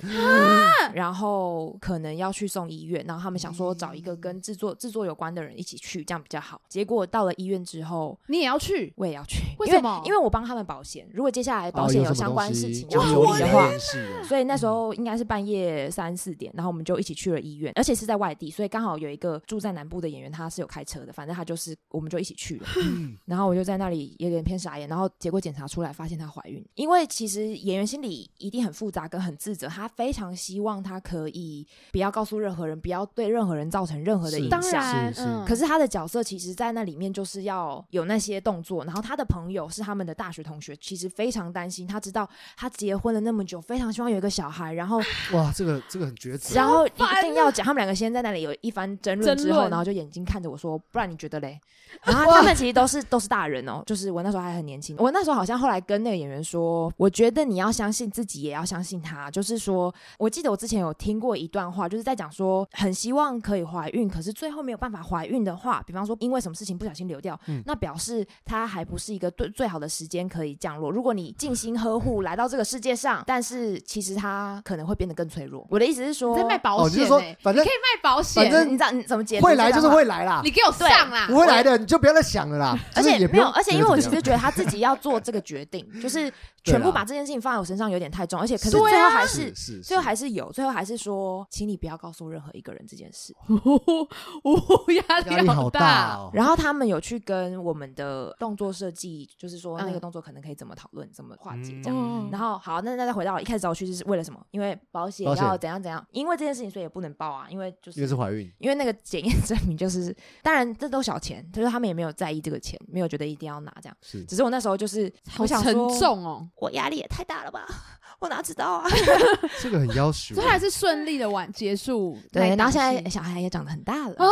然后可能要去送医院，然后他们想说找一个跟制作制作有关的人一起去，这样比较好。结果到了医院之后，你也要去？我也要去，因为为什么因为我帮他们保险，如果接下来保哦险有相关事情要你的处理的话。所以那时候应该是半夜三四点，然后我们就一起去了医院，而且是在外地，所以刚好有一个住在南部的演员，他是有开车的，反正他就是我们就一起去了。<laughs> 然后我就在那里有点偏傻眼，然后结果检查出来发现她怀孕，因为其实演员心里一定很复杂跟很自责，他非常希望她可以不要告诉任何人，不要对任何人造成任何的影响。当然，是是嗯，可是他的角色其实，在那里面就是要有那些动作，然后他的朋友是他们的大学同学，其实非常担心。他知道他结婚了那么久，非常希望有一个小孩，然后哇，这个这个很抉择。然后一定要讲。他们两个先在那里有一番争论之后，然后就眼睛看着我说：“不然你觉得嘞？”然后他们其实都是都是大人哦，就是我那时候还很年轻。我那时候好像后来跟那个演员说，我觉得你要相信自己，也要相信他。就是说，我记得我之前有听过一段话，就是在讲说，很希望可以怀孕，可是最后没有办法怀孕的话，比方说因为什么事情不小心流掉，嗯那表示他还不是一个最最好的时间可以降落。如果你尽心呵护来到这个世界上，但是其实他可能会变得更脆弱。我的意思是说，你在卖保哦，就是说反正你可以卖保险，反正你知道你怎么解读会来就是会来啦你，给我上啦！不会来的你就不要再想了啦。而且也不用而且因为我其实觉得他自己要做这个决定，就是全部把这件事情放在我身上有点太重，而且可是最后还是最后还是有，最后还是说，请你不要告诉任何一个人这件事。呜，<laughs> 压压力好大。然后他们有去跟我们的动作设计，就是说那个嗯动作可能可以怎么讨论、怎么化解嗯这样。嗯然后好，那那再回到一开始找我去是为了什么？因为保险要怎样怎样，因为这件事情所以也不能报啊，因为就是因为是怀孕，因为那个检验 <laughs> 证明就是，当然这都小钱，就是他们也没有在意这个钱，没有觉得一定要拿这样。是只是我那时候就是好沉我想说，重哦，我压力也太大了吧，我哪知道啊？<laughs> 这个很要求所以。还是顺利的完结束对。然后现在小孩也长得很大了，哦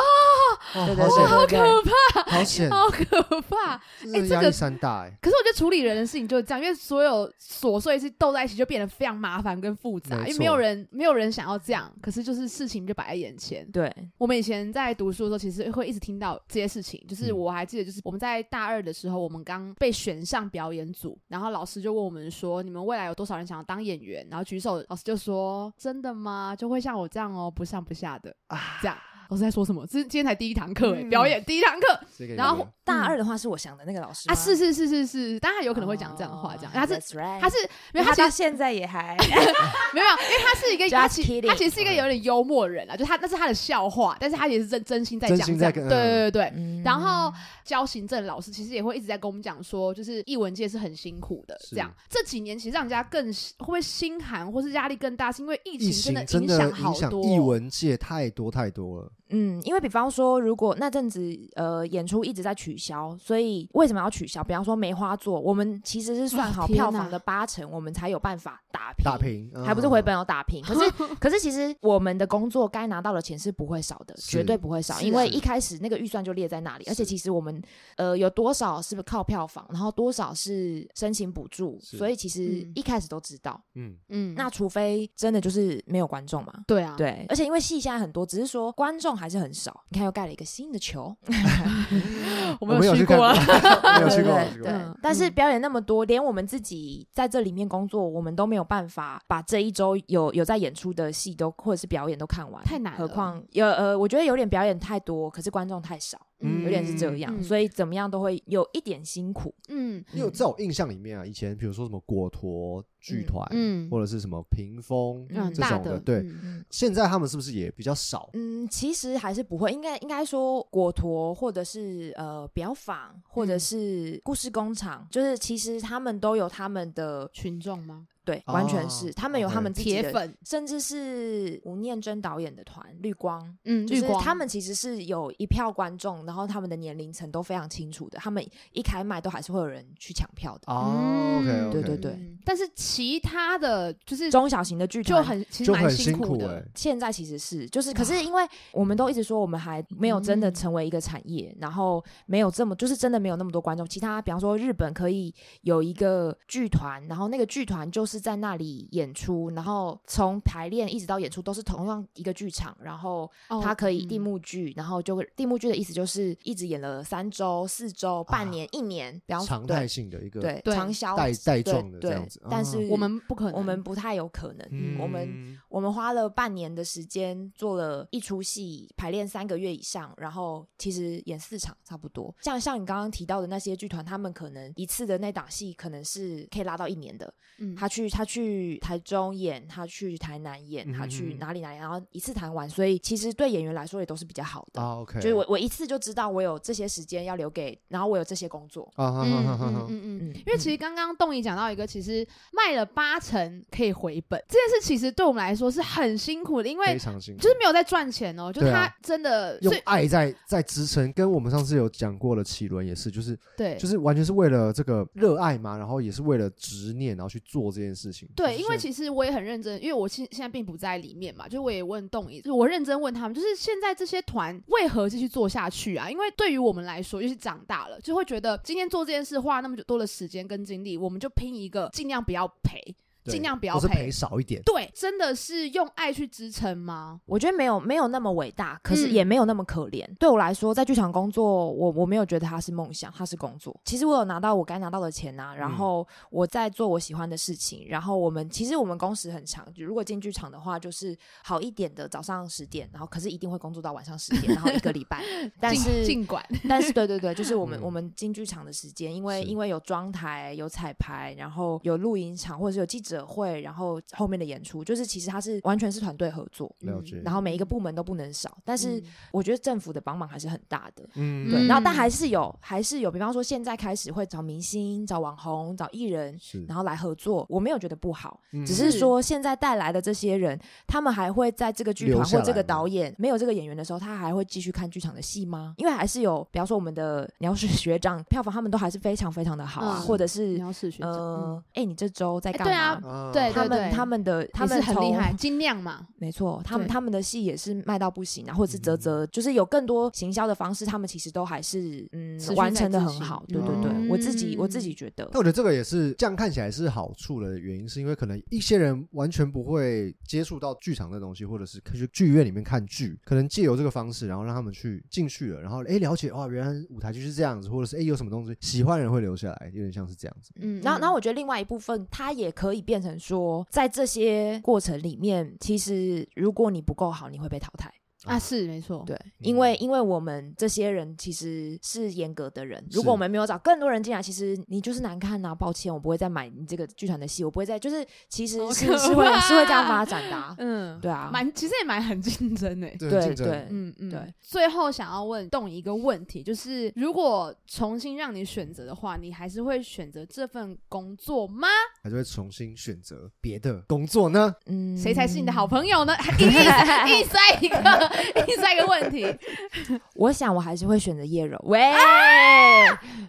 对对好险，对对对，好险，好可怕！这是压力山大哎。可是我觉得处理人的事情就是这样，因为所有琐碎事斗在一起，就变得非常麻烦跟复杂，因为没有人没有人想要这样，可是就是事情就摆在眼前。对，我们以前在读书的时候，其实会一直听到这些事情。就是嗯我还记得，就是我们在大二的时候，我们刚被选上表演组，然后老师就问我们说：“你们未来有多少人想要当演员？”然后举手，老师就说：“真的吗？就会像我这样哦，不上不下的啊，这样。”老师在说什么？这今天才第一堂课哎，嗯表演第一堂课然后大二的话是我想的那个老师啊！吗是是是是是，当然有可能会讲这样的话，这样。他是 That's right 他是没有他他其实到现在也还 <laughs> 没有，没有因为他是一个 <laughs> Just 他其 kidding 他其实是一个有点幽默的人啊，就他那是他的笑话，但是他也是真真心在真讲这样。对跟对对对。嗯然后教行政老师其实也会一直在跟我们讲说，就是艺文界是很辛苦的，是这样这几年其实让人家更会不会心寒，或是压力更大，是因为疫疫情情真影的影响响好多。艺文界太多太多了。嗯，因为比方说，如果那阵子呃演出一直在取消，所以为什么要取消？比方说梅花座，我们其实是算好票房的八成，我们才有办法打平。打平，还不是回嗯本要打平，<laughs> 可是可是其实我们的工作该拿到的钱是不会少的，绝对不会少，是是因为一开始那个预算就列在那里，而且其实我们呃有多少是靠票房，然后多少是申请补助，所以其实嗯一开始都知道。嗯，嗯，那除非真的就是没有观众嘛，对啊，对，而且因为戏现在很多，只是说观众还是很少。你看又盖了一个新的球，<laughs> 我我们有去看们有去过。了。<laughs> 没有去过，对没有去过。对嗯但是嗯表演那么多，连我们自己在这里面工作，我们都没有办法把这一周有有在演出的戏都或者是表演都看完，太难了。何况有呃，我觉得有点表演太多，可是观众太少，嗯有点是这样，嗯所以怎么样都会有一点辛苦。嗯因为在我印象里面啊，以前比如说什么果陀剧团，嗯或者是什么屏风嗯这种的，对，现在他们是不是也比较少？嗯，其实还是不会，应该应该说果陀或者是呃表坊或者嗯是故事工厂，就是其实他们都有他们的群众吗？对，完全是哦他们有他们自己的，铁粉，甚至是吴念真导演的团绿光。嗯，就是绿光他们其实是有一票观众，然后他们的年龄层都非常清楚的，他们一开麦都还是会有人去抢票的。哦，OK，嗯 OK，对对对嗯但是其他的就是中小型的剧团就很其实蛮辛苦的辛苦哎，，现在其实是，就是，可是因为我们都一直说我们还没有真的嗯成为一个产业，然后没有这么，就是真的没有那么多观众。其他，比方说日本可以有一个剧团，然后那个剧团就是在那里演出，然后从排练一直到演出都是同样一个剧场，然后哦它可以定嗯幕剧，然后就定幕剧的意思就是一直演了三周、四周、半啊年、一年，比方说常态性的一个对对长销带带对状的这对样子但哦是我们不可能，我们不太有可能，嗯我们我们花了半年的时间做了一出戏，排练三个月以上，然后其实演四场差不多。像像你刚刚提到的那些剧团，他们可能一次的那档戏可能是可以拉到一年的。嗯他去他去台中演，他去台南演，他嗯去哪里哪里，然后一次谈完，所以其实对演员来说也都是比较好的。啊，OK，就是我我一次就知道我有这些时间要留给，然后我有这些工作。啊哈嗯哈哈哈哈，嗯嗯嗯。嗯，因为其实刚刚栋怡讲到一个，其实卖了八成可以回本这件事，其实对我们来说是很辛苦的，因为非为常辛苦，就是没有在赚钱哦，就他真的，用爱在在支撑，跟我们上次有讲过的启伦也是，就是对，就是完全是为了这个热爱嘛，然后也是为了执念，然后去做这件事情。对，因为其实我也很认真，因为我现现在并不在里面嘛，就我也问动怡，就是我认真问他们，就是现在这些团为何继续做下去啊？因为对于我们来说，就是长大了，就会觉得今天做这件事花那么久多的时间跟精力，我们就拼一个尽量不要赔，对尽量不要赔赔少一点。对，真的是用爱去支撑吗？我觉得没有没有那么伟大，可是嗯也没有那么可怜。对我来说，在剧场工作，我我没有觉得它是梦想，它是工作。其实我有拿到我该拿到的钱呐、然嗯后我在做我喜欢的事情，然后我们其实我们工时很长，就如果进剧场的话，就是好一点的早上十点，然后可是一定会工作到晚上十点，然后一个礼拜。<laughs> 但是尽管 <laughs> 但是对对对，就是我们、嗯我们进剧场的时间，因为因为有妆台、有彩排，然后有录影场，或者是有记者会，然后后面的演出，就是其实它是完全是团队合作。了解。然后每一个部门都不能少，但是嗯我觉得政府的帮忙还是很大的。嗯对，嗯然后但还是有，还是有，比方说现在开始会找明星、找网红、找艺人，然后来合作，我没有觉得不好，嗯只是是说现在带来的这些人，他们还会在这个剧团或这个导演没有这个演员的时候，他还会继续看剧场的戏吗？因为还是有，比方说我们的 <laughs> 鸟屎学长票房他们都还是非常非常的好啊，嗯或者是要试学长，呃，哎、你这周在干哎对啊对他们他们的他们很厉害，精酿嘛，<laughs> 没错，他们他们的戏也是卖到不行啊，或者是泽嗯泽，就是有更多行销的方式，他们其实都还是嗯完成的很好。对对对，嗯我自己我自己觉得但，我觉得这个也是这样看起来是好处的原因，是因为可能一些人完全不会接触到剧场的东西，或者是去剧院里面看剧，可能借由这个方式，然后让他们去进去了，然后哎了解哇，原来舞台剧是这样子，或者是哎有什么东西喜欢的人会留下来，有点像是这样子。嗯，然后，嗯然后我觉得另外一部分，它也可以变成说，在这些过程里面，其实如果你不够好，你会被淘汰。啊是没错，对，因为因为我们这些人其实是严格的人，如果我们没有找更多人进来，其实你就是难看呐、抱歉，我不会再买你这个剧团的戏，我不会再就是其实是是会是会这样发展的、啊。<laughs> 嗯，对啊，蛮其实也蛮很竞争诶。对对嗯嗯，对。最后想要问动一个问题，就是如果重新让你选择的话，你还是会选择这份工作吗？还是会重新选择别的工作呢？嗯谁才是你的好朋友呢？硬硬硬塞一个 <laughs> 硬塞一个问题，<laughs> 我想我还是会选择叶柔。喂，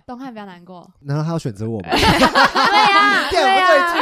东汉不要难过。难道他要选择我吗？<laughs> 对呀，对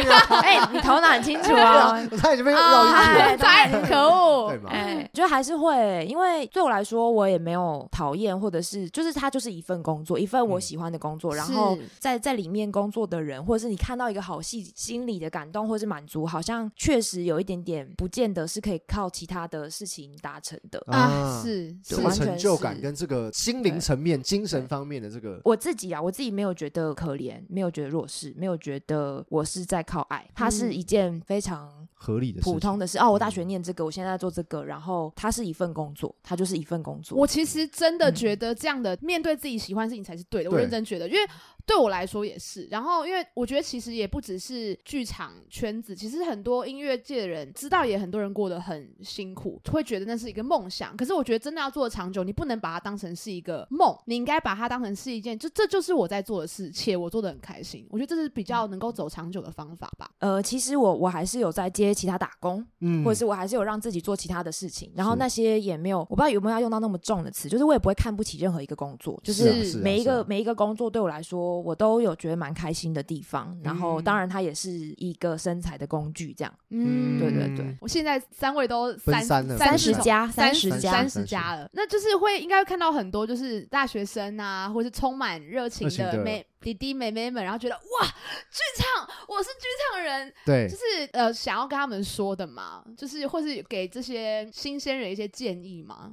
对呀。哎，你头脑很清楚啊。我差点就被绕进去啊，了，才可恶对！吗？哎，就还是会，因为对我来说，我也没有讨厌，或者是就是它就是一份工作，一份我嗯喜欢的工作。然后在在里面工作的人，或者是你看到一个好戏，心里的感动或是满足，好像确实有一点点，不见得是可以靠其他的事情达成的。啊，是这个完全成就感跟这个心灵层面、精神方面的这个我自己啊，我自己没有觉得可怜，没有觉得弱势，没有觉得我是在靠爱，它是嗯一件非常合理的事普通的事。哦，我大嗯学念这个，我现在在做这个，然后它是一份工作，它就是一份工作。我其实真的嗯觉得这样的面对自己喜欢的事情才是对的，我认真觉得，因为对我来说也是。然后，因为我觉得其实也不只是剧场圈子，其实很多音乐界的人知道，也很多人过得很辛苦，会觉得那是一个梦想。可是我觉得真的要做的长久，你不能把它当成是一个梦，你应该把它当成是一件，就这就是我在做的事，且我做的很开心。我觉得这是比较能够走长久的方法吧。呃，其实我我还是有在接其他打工，嗯或者是我还是有让自己做其他的事情，然后那些也没有，我不知道有没有要用到那么重的词，就是我也不会看不起任何一个工作，就是每一个每一个工作对我来说，我都有觉得蛮开心的地方。然后嗯当然它也是一个身材的工具，这样。嗯，对对对我现在三位都三三三十十加三十加三十加了，那就是会应该会看到很多就是大学生啊，或是充满热情的的妹弟弟妹妹们，然后觉得哇，剧场，我是剧场人，对就，是呃想要跟他们说的嘛，就是或是给这些新鲜人一些建议吗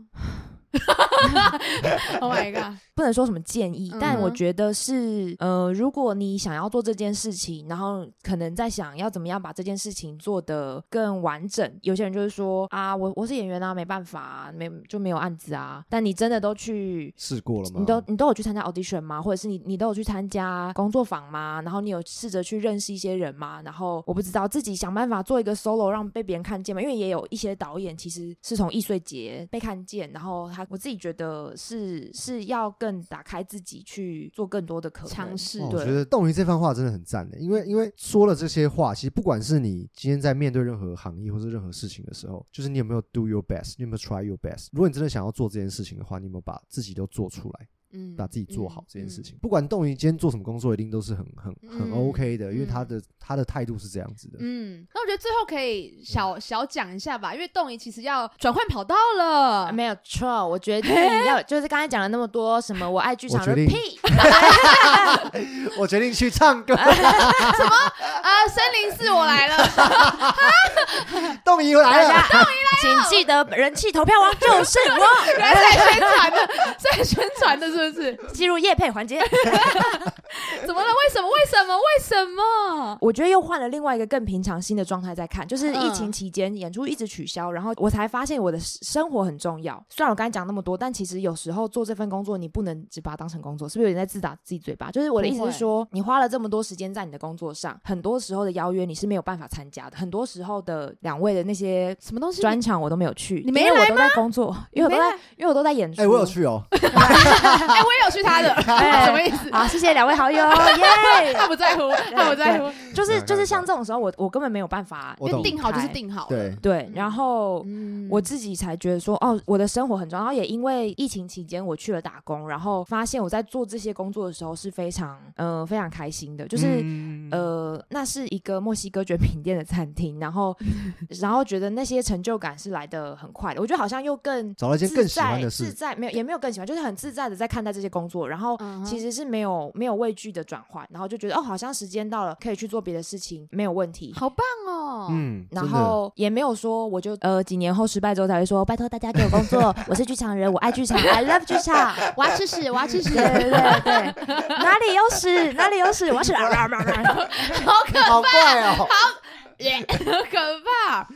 <laughs> Oh my god！不能说什么建议，嗯但我觉得是，呃，如果你想要做这件事情，然后可能在想要怎么样把这件事情做得更完整。有些人就是说啊，我我是演员啊，没办法、啊，没就没有案子啊。但你真的都去，试过了吗？你都你都有去参加 audition 吗？或者是你你都有去参加工作坊吗？然后你有试着去认识一些人吗？然后我不知道自己想办法做一个 solo 让被别人看见吗，因为也有一些导演其实是从易碎节被看见，然后他我自己觉得是是要更打开自己去做更多的可能尝试我觉得冻鱼这番话真的很赞的，因为因为说了这些话，其实不管是你今天在面对任何行业或是任何事情的时候，就是你有没有 do your best，你有没有 try your best。如果你真的想要做这件事情的话，你有没有把自己都做出来，嗯把自己做好嗯这件事情？不管冻鱼今天做什么工作，一定都是很很很嗯 OK 的，因为他嗯的他的态度是这样子的。嗯，那我觉得最后可以小小讲一下吧，因为动仪其实要转换跑道了，没有错，我决定 <laughs> 要就是刚才讲了那么多什么我爱剧场的屁，<laughs> 我决定去唱歌，<laughs> 什么啊，森林寺我来了，冻鱼来了。请记得人气投票王就是我，原来在宣传的，在宣传的是不是？进入夜配环节。<laughs> 怎么了？为什么？为什么？为什么？我觉得又换了另外一个更平常心的状态在看，就是疫嗯情期间演出一直取消，然后我才发现我的生活很重要。虽然我刚才讲那么多，但其实有时候做这份工作，你不能只把它当成工作，是不是有点在自打自己嘴巴？就是我的意思是说，你花了这么多时间在你的工作上，很多时候的邀约你是没有办法参加的，很多时候的两位的那些什么东西？专场我都没有去，你没来因为我都在工作，因为我都在因为我都在演出。哎，我有去哦，<laughs> 哎，我也有去他的，哎 <laughs> 什么意思？好，谢谢两位好友，<laughs> 耶！他不在乎，他不在乎，就是就是像这种时候，我我根本没有办法因为定好就是定好了。对，对，然后嗯我自己才觉得说，哦，我的生活很重要。然后也因为疫情期间我去了打工，然后发现我在做这些工作的时候是非常，呃，非常开心的。就是，嗯呃，那是一个墨西哥卷饼店的餐厅，然后，<laughs> 然后觉得那些成就感是来的很快的。我觉得好像又更找到一件自更喜欢在的事，自在没有也没有更喜欢，就是很自在的在看待这些工作，然后其实是没有没有畏惧的转换，然后就觉得哦，好像时间到了，可以去做别的事情，没有问题。好棒哦。嗯，然后也没有说，我就呃几年后失败之后才会说，拜托大家给我工作，<laughs> 我是剧场人，我爱剧场，I love 剧场。<laughs> 我要吃屎，我要吃屎，对对对对，哪里有屎哪里有屎，我要吃。好可好怪哦，<laughs> 好可怕。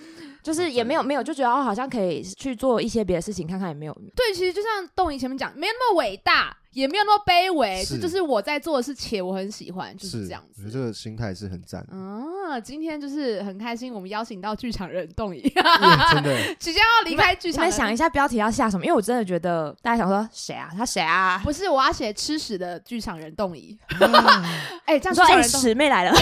就是也没有没有，就觉得哦好像可以去做一些别的事情，看看有没有。对，其实就像动仪前面讲，没有那么伟大，也没有那么卑微，是这就是我在做的事，且我很喜欢，就是这样子。我觉得这个心态是很赞的，啊，今天就是很开心，我们邀请到剧场人动仪，嗯真的。<laughs> 即将要离开剧场人。你们想一下标题要下什么？因为我真的觉得大家想说谁啊？他谁啊？<laughs> 不是，我要写吃屎的剧场人动仪。<laughs> 嗯哎、这样剧你说哎，场人都史妹来了，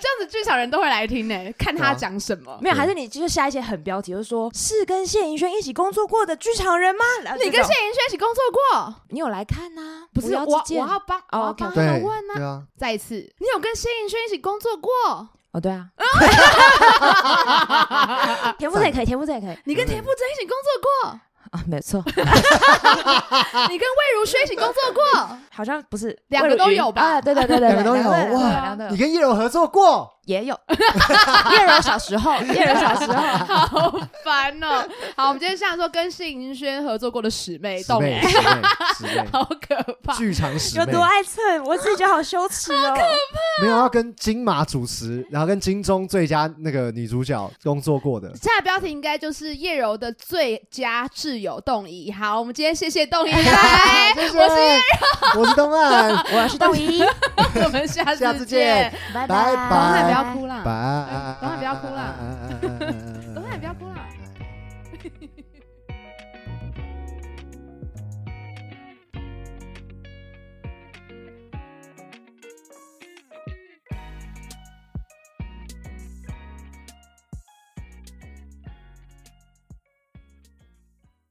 这样子剧场人都会来听呢、<laughs> 看他讲什么。没有？还是你就是下一些狠标题，就是说是跟谢盈萱一起工作过的剧场人吗？你跟谢盈萱一起工作过？你有来看呐？不是无我我要帮，我要哦帮他们问啊。对啊，再一次，你有跟谢盈萱一起工作过？哦，对啊，<laughs> 田馥甄也可以，田馥甄也可以你跟田馥甄一起工作过？啊，没错，<laughs> 你跟魏如萱一起工作过？好像不是两个都有吧？啊，对对对对，两个都有哇你跟叶柔合作过，也有，叶柔小时候，<laughs> 叶柔小时候，好烦哦。好，我们今天想说跟谢盈萱合作过的师妹十动哎，倍十倍十倍，<laughs> 好可怕。剧场十倍有多，爱蹭，我自己觉得好羞耻哦。可怕。没有要跟金马主持，然后跟金钟最佳那个女主角工作过的。现在标题应该就是叶柔的最佳挚友动仪。好，我们今天谢谢动仪 <laughs> 我是我是东岸，我是动仪，我们下下次次见，拜拜要哭啦啦东汉不要哭啦。